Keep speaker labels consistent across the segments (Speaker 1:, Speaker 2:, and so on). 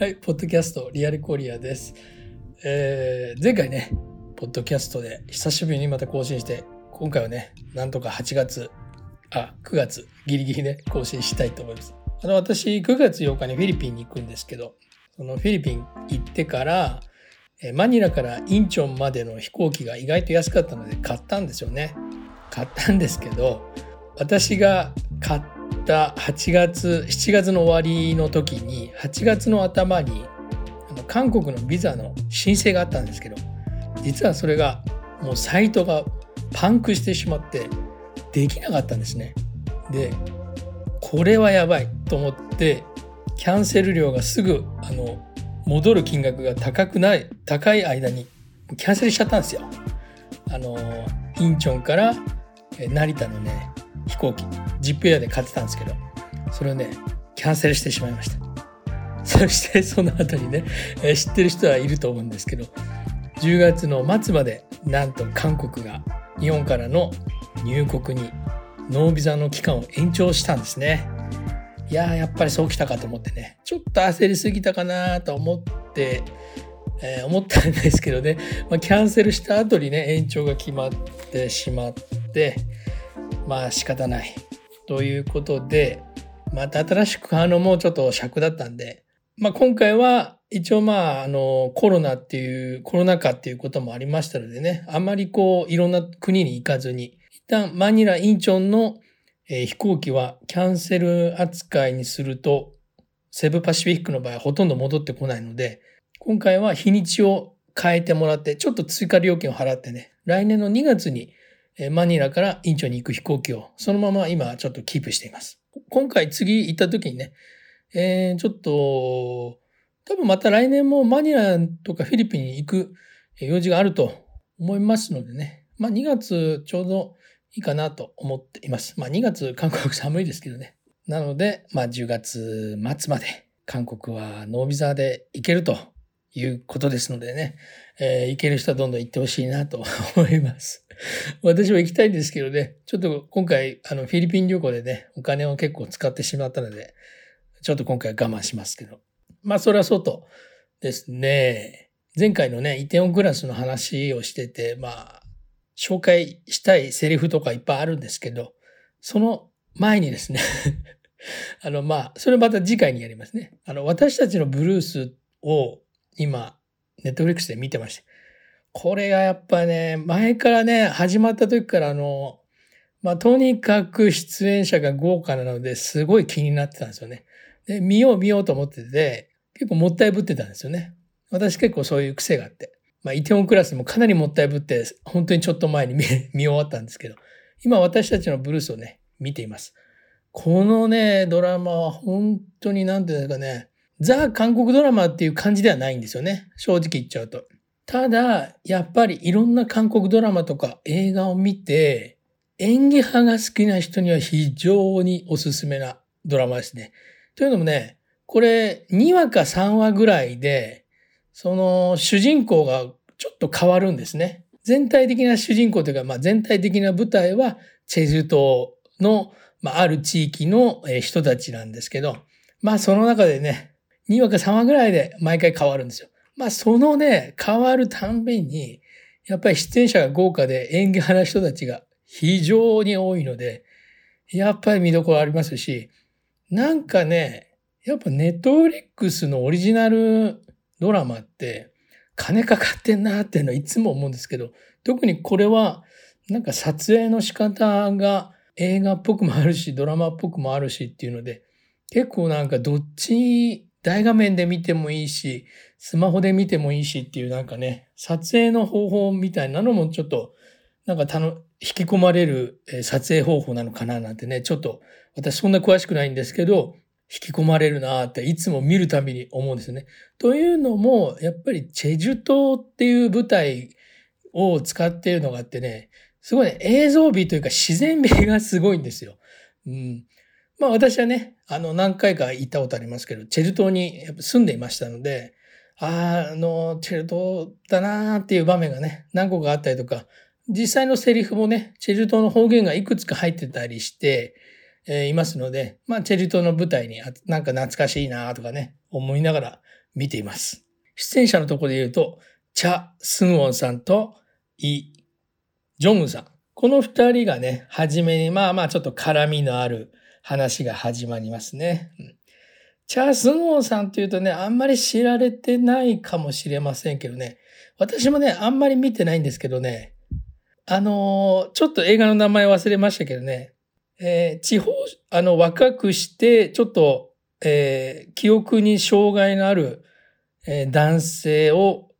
Speaker 1: はい、ポッドキャストリアルコリアです。えー、前回ね、ポッドキャストで久しぶりにまた更新して、今回はね、なんとか8月、あ、9月、ギリギリね、更新したいと思います。あの、私、9月8日にフィリピンに行くんですけど、そのフィリピン行ってから、マニラからインチョンまでの飛行機が意外と安かったので買ったんですよね。買ったんですけど、私が買ったった8月7月の終わりの時に8月の頭にあの韓国のビザの申請があったんですけど実はそれがもうサイトがパンクしてしまってできなかったんですね。でこれはやばいと思ってキャンセル料がすぐあの戻る金額が高くない高い間にキャンセルしちゃったんですよ。あのインチョンから成田のね飛行機ジップエアで買ってたんですけどそれをねキャンセルしてしまいました。そしてその後にね、え知ってる人はいると思うんですけど10月の末までなんと韓国が日本からの入国にノービザの期間を延長したんですね。いやーやっぱりそうきたかと思ってね。ちょっと焦りすぎたかなと思ってえー、思ったんですけどね、まあ、キャンセルした後にね延長が決まってしまってまあ仕方ない。ということで、また新しく買うのもちょっと尺だったんで、まあ、今回は一応まあ、あの、コロナっていう、コロナ禍っていうこともありましたのでね、あまりこう、いろんな国に行かずに、一旦マニラ・インチョンの、え、飛行機はキャンセル扱いにすると、セブパシフィックの場合はほとんど戻ってこないので、今回は日にちを変えてもらって、ちょっと追加料金を払ってね、来年の2月にマニラからインチョに行く飛行機をそのまま今ちょっとキープしています。今回次行った時にね、えー、ちょっと多分また来年もマニラとかフィリピンに行く用事があると思いますのでね、まあ2月ちょうどいいかなと思っています。まあ2月韓国寒いですけどね。なので、まあ10月末まで韓国はノービザで行けるということですのでね、えー、行ける人はどんどん行ってほしいなと思います。私も行きたいんですけどね、ちょっと今回、あの、フィリピン旅行でね、お金を結構使ってしまったので、ちょっと今回は我慢しますけど。まあ、それはそうとですね、前回のね、イテオンクラスの話をしてて、まあ、紹介したいセリフとかいっぱいあるんですけど、その前にですね あの、まあ、それまた次回にやりますね。あの、私たちのブルースを今、ネットフリックスで見てました。これがやっぱね、前からね、始まった時からあの、まあ、とにかく出演者が豪華なのですごい気になってたんですよね。で、見よう見ようと思ってて、結構もったいぶってたんですよね。私結構そういう癖があって。まあ、イテウォンクラスもかなりもったいぶって、本当にちょっと前に見 見終わったんですけど、今私たちのブルースをね、見ています。このね、ドラマは本当に何て言うんですかね、ザ・韓国ドラマっていう感じではないんですよね。正直言っちゃうと。ただ、やっぱりいろんな韓国ドラマとか映画を見て、演技派が好きな人には非常におすすめなドラマですね。というのもね、これ2話か3話ぐらいで、その主人公がちょっと変わるんですね。全体的な主人公というか、まあ、全体的な舞台はチェジュ島の、まあ、ある地域の人たちなんですけど、まあその中でね、2話か3話ぐらいで毎回変わるんですよ。まあそのね、変わるたんびに、やっぱり出演者が豪華で演技派な人たちが非常に多いので、やっぱり見どころありますし、なんかね、やっぱネットフリックスのオリジナルドラマって金かかってんなっていうのはいつも思うんですけど、特にこれはなんか撮影の仕方が映画っぽくもあるし、ドラマっぽくもあるしっていうので、結構なんかどっち大画面で見てもいいし、スマホで見てもいいしっていうなんかね、撮影の方法みたいなのもちょっと、なんかたの、引き込まれる撮影方法なのかななんてね、ちょっと私そんな詳しくないんですけど、引き込まれるなっていつも見るたびに思うんですよね。というのも、やっぱりチェジュ島っていう舞台を使っているのがあってね、すごいね、映像美というか自然美がすごいんですよ。うん。まあ私はね、あの何回か行ったことありますけど、チェル島にやっぱ住んでいましたので、ああ、あの、チェル島だなーっていう場面がね、何個かあったりとか、実際のセリフもね、チェル島の方言がいくつか入ってたりして、えー、いますので、まあチェル島の舞台になんか懐かしいなーとかね、思いながら見ています。出演者のところで言うと、チャ・スンウォンさんとイ・ジョンウンさん。この二人がね、はじめにまあまあちょっと絡みのある話が始まりますね。うん、チャー・スンウォンさんというとね、あんまり知られてないかもしれませんけどね、私もね、あんまり見てないんですけどね、あのー、ちょっと映画の名前忘れましたけどね、えー、地方、あの、若くして、ちょっと、えー、記憶に障害のある、え、男性を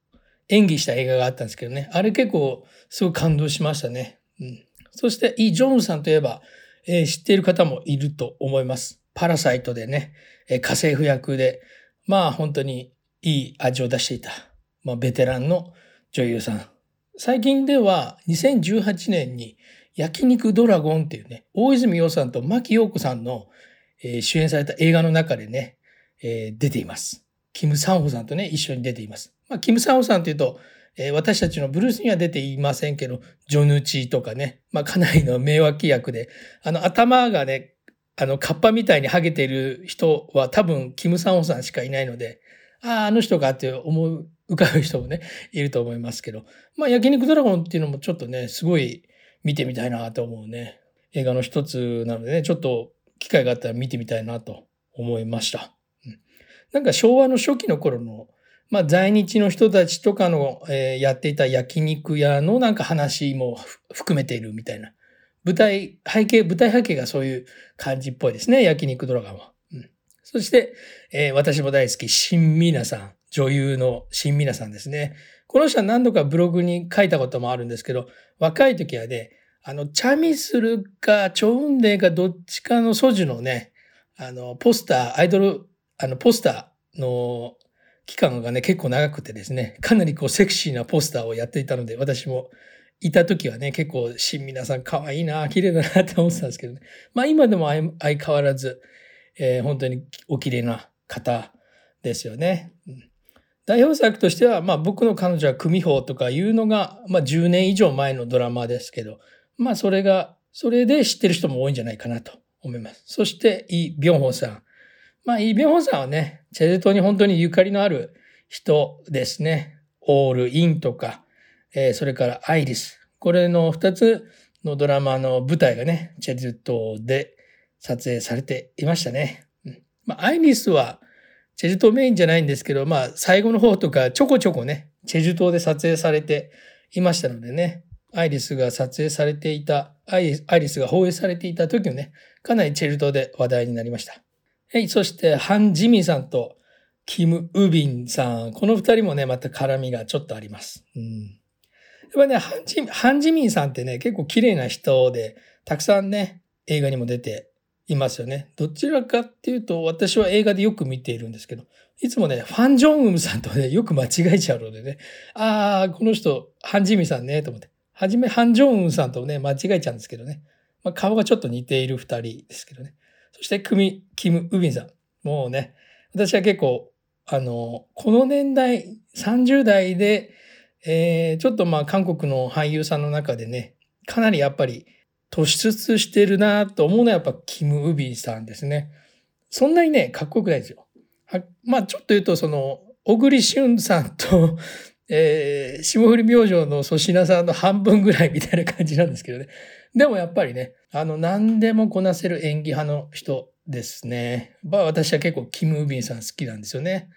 Speaker 1: 演技した映画があったんですけどね、あれ結構すごい感動しましたね。うん、そして、イ・ジョンウさんといえば、えー、知っている方もいると思います。パラサイトでね、えー、家政婦役で、まあ本当にいい味を出していた、まあ、ベテランの女優さん。最近では2018年に焼肉ドラゴンっていうね、大泉洋さんと牧陽子さんの、えー、主演された映画の中でね、えー、出ています。キム・サンホさんとね、一緒に出ています。まあ、キム・サンホさんというと、えー、私たちのブルースには出ていませんけど、ジョヌチとかね、まあ、かなりの名脇役で、あの、頭がね、あの、カッパみたいにハゲてる人は多分、キム・サンホさんしかいないので、ああ、あの人かって思う、浮かぶ人もね、いると思いますけど、まあ、焼肉ドラゴンっていうのもちょっとね、すごい見てみたいなと思うね、映画の一つなのでね、ちょっと機会があったら見てみたいなと思いました。うん、なんか昭和の初期の頃のまあ、在日の人たちとかの、えー、やっていた焼肉屋のなんか話も含めているみたいな。舞台、背景、舞台背景がそういう感じっぽいですね。焼肉ドラマは。うん、そして、えー、私も大好き、新皆さん。女優の新皆さんですね。この人は何度かブログに書いたこともあるんですけど、若い時はね、あの、チャミスルか、チョウンデーかどっちかのソジュのね、あの、ポスター、アイドル、あの、ポスターの期間がね、結構長くてですね、かなりこうセクシーなポスターをやっていたので、私もいた時はね、結構、新皆さん可愛いな、綺麗だなって思ってたんですけどね。まあ今でも相変わらず、えー、本当にお綺麗な方ですよね。代表作としては、まあ僕の彼女は組法とかいうのが、まあ10年以上前のドラマですけど、まあそれが、それで知ってる人も多いんじゃないかなと思います。そして、イ・ビョンホンさん。まあ、イ・ビョンホンさんはね、チェジュ島に本当にゆかりのある人ですね。オール・インとか、えー、それからアイリス。これの二つのドラマの舞台がね、チェジュ島で撮影されていましたね。うん、まあ、アイリスはチェジュ島メインじゃないんですけど、まあ、最後の方とかちょこちょこね、チェジュ島で撮影されていましたのでね、アイリスが撮影されていた、アイリスが放映されていた時もね、かなりチェジュ島で話題になりました。はい、そしてハン・ジミンさんとキム・ウビンさん。この二人もね、また絡みがちょっとあります。うん。やっぱね、ハンジハンジミンさんってね、結構綺麗な人で、たくさんね、映画にも出ていますよね。どちらかっていうと、私は映画でよく見ているんですけど、いつもね、ファン・ジョンウムさんとね、よく間違えちゃうのでね、ああ、この人、ハンジミンさんね、と思って。はじめ、ハン・ジョンウムさんとね、間違えちゃうんですけどね。まあ、顔がちょっと似ている二人ですけどね。そして、クミ、キム・ウビンさん。もうね、私は結構、あの、この年代、30代で、えー、ちょっとまあ韓国の俳優さんの中でね、かなりやっぱり突出してるなと思うのはやっぱキム・ウビーさんですね。そんなにね、かっこよくないですよ。はまあちょっと言うとその、小栗旬さんと、えー、霜降り明星の粗品さんの半分ぐらいみたいな感じなんですけどね。でもやっぱりね、あの、何でもこなせる演技派の人ですね。まあ私は結構キム・ウビンさん好きなんですよね。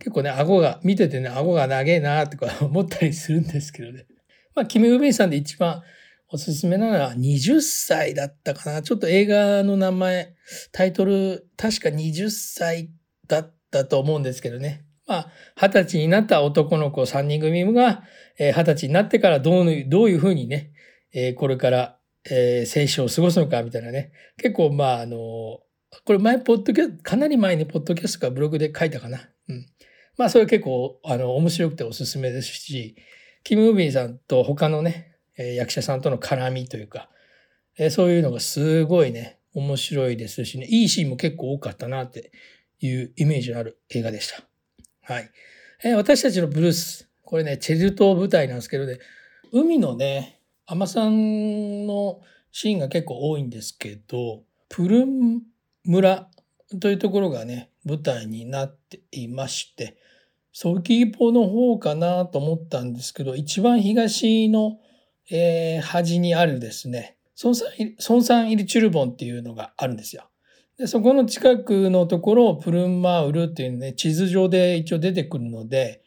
Speaker 1: 結構ね、顎が、見ててね、顎が長えなとか 思ったりするんですけどね。まあ、キム・ウビンさんで一番おすすめなのは20歳だったかな。ちょっと映画の名前、タイトル、確か20歳だったと思うんですけどね。まあ、二十歳になった男の子3人組が、え二十歳になってからどうどういうふうにね、えこれから、え青春を過ごすのかみたいなね。結構、まあ、あの、これ前、ポッドキャスト、かなり前にポッドキャストかブログで書いたかな。うん。まあそれ結構あの面白くておすすめですし、キム・ウビンさんと他のね、え役者さんとの絡みというか、えそういうのがすごいね、面白いですしね、いいシーンも結構多かったなっていうイメージのある映画でした。はい。え私たちのブルース、これね、チェジュ島舞台なんですけどね、海のね、アマさんのシーンが結構多いんですけど、プルン村というところがね、舞台になっていまして、ソキーポの方かなと思ったんですけど、一番東の、えー、端にあるですね、ソンサンソンサンイルチュルボンっていうのがあるんですよ。でそこの近くのところをプルンマウルっていうね、地図上で一応出てくるので、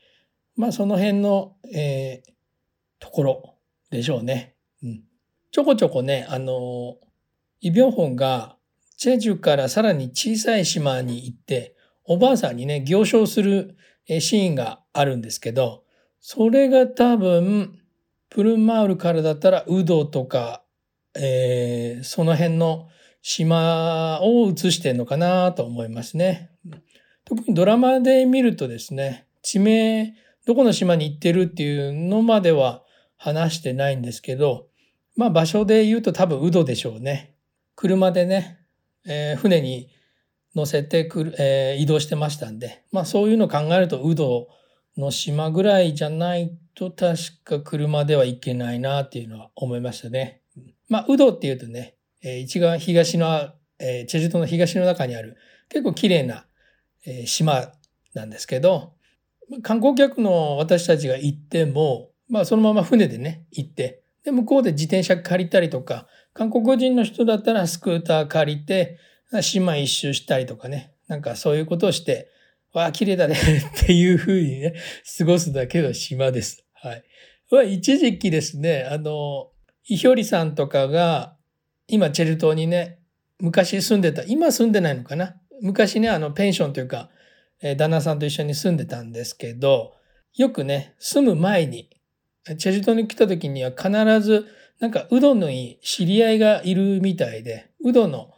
Speaker 1: まあその辺の、えー、ところでしょうね。うん。ちょこちょこね、あの、イ・ビョンホンがチェジュからさらに小さい島に行って、おばあさんにね、行商するシーンがあるんですけど、それが多分、プルンマウルからだったら、ウドとか、えー、その辺の島を映してんのかなと思いますね。特にドラマで見るとですね、地名、どこの島に行ってるっていうのまでは話してないんですけど、まあ場所で言うと多分ウドでしょうね。車でね、えー、船に乗せてくる、えー、移動してましたんで、まあそういうのを考えると、ウドの島ぐらいじゃないと確か車では行けないなっていうのは思いましたね。まあ、ウドっていうとね、えー、一番東の、えー、チェジュ島の東の中にある結構綺麗な、えー、島なんですけど、観光客の私たちが行っても、まあそのまま船でね、行って、で、向こうで自転車借りたりとか、韓国人の人だったらスクーター借りて、島一周したりとかね、なんかそういうことをして、わあ、綺麗だねっていうふうにね、過ごすだけの島です。はい。は一時期ですね、あの、イヒョリさんとかが、今、チェル島にね、昔住んでた、今住んでないのかな？昔ね、あの、ペンションというか、え旦那さんと一緒に住んでたんですけど、よくね、住む前に、チェジュ島に来た時には必ず、なんか、うどんのいい知り合いがいるみたいで、うどんの、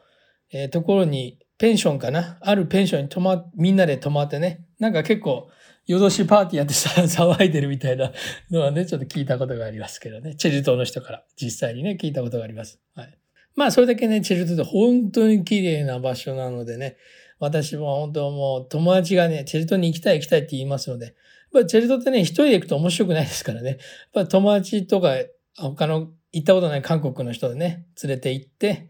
Speaker 1: えー、ところに、ペンションかな？あるペンションに泊ま、みんなで泊まってね、なんか結構、夜通しパーティーやってさ騒いでるみたいなのはね、ちょっと聞いたことがありますけどね。チェジュ島の人から実際にね、聞いたことがあります。はい。まあ、それだけね、チェジュ島って本当に綺麗な場所なのでね、私も本当もう友達がね、チェルトに行きたい行きたいって言いますので、やっぱチェルトってね、一人で行くと面白くないですからね。やっぱ友達とか、他の行ったことない韓国の人でね、連れて行って、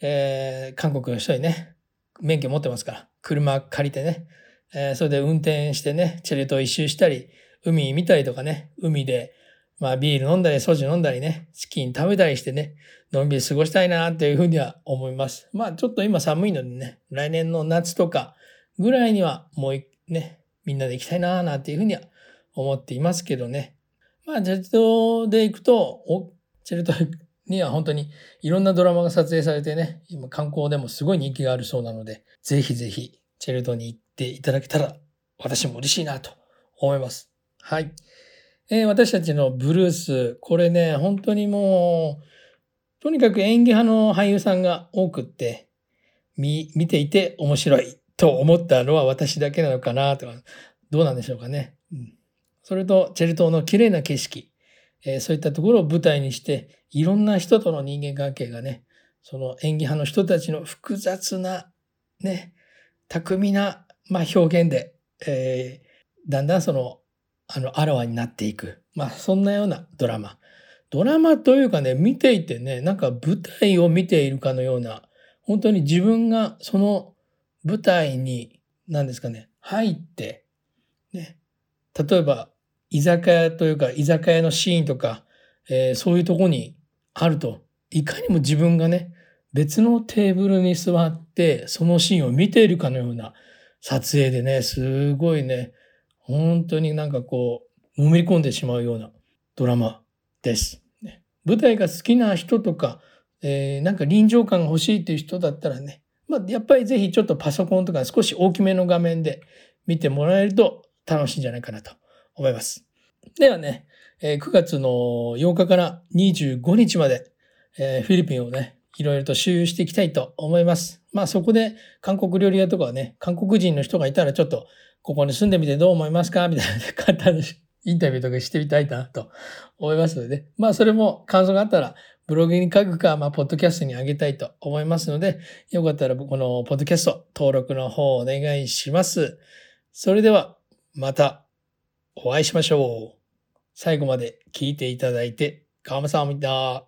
Speaker 1: えー、韓国の人にね、免許持ってますから、車借りてね、えー、それで運転してね、チェルト一周したり、海見たりとかね、海で、まあビール飲んだり、ソジ飲んだりね、チキン食べたりしてね、のんびり過ごしたいなっていうふうには思います。まあちょっと今寒いのでね、来年の夏とかぐらいにはもうね、みんなで行きたいななんていうふうには思っていますけどね。まあチェルトで行くと、チェルトには本当にいろんなドラマが撮影されてね、今観光でもすごい人気があるそうなので、ぜひぜひチェルトに行っていただけたら私も嬉しいなと思います。はい。えー、私たちのブルース、これね、本当にもう、とにかく演技派の俳優さんが多くって、見、見ていて面白いと思ったのは私だけなのかなとか、どうなんでしょうかね。うん、それと、チェル島の綺麗な景色、えー、そういったところを舞台にして、いろんな人との人間関係がね、その演技派の人たちの複雑な、ね、巧みな、まあ、表現で、えー、だんだんそのあの、あらわになっていく。まあ、そんなようなドラマ。ドラマというかね、見ていてね、なんか舞台を見ているかのような、本当に自分がその舞台に、何ですかね、入って、ね、例えば、居酒屋というか、居酒屋のシーンとか、えー、そういうとこにあると、いかにも自分がね、別のテーブルに座って、そのシーンを見ているかのような撮影でね、すごいね、本当になんかこう、のめり込んでしまうようなドラマです。ね、舞台が好きな人とか、えー、なんか臨場感が欲しいっていう人だったらね、まあ、やっぱりぜひちょっとパソコンとか少し大きめの画面で見てもらえると楽しいんじゃないかなと思います。ではね、え、9月の8日から25日まで、え、フィリピンをね、いろいろと周遊していきたいと思います。まあそこで韓国料理屋とかはね、韓国人の人がいたらちょっとここに住んでみてどう思いますか？みたいな簡単なインタビューとかしてみたいなと思いますので、ね、まあそれも感想があったらブログに書くか、まあ、ポッドキャストにあげたいと思いますので、よかったらこのポッドキャスト登録の方お願いします。それではまたお会いしましょう。最後まで聞いていただいて、カムサハムニダ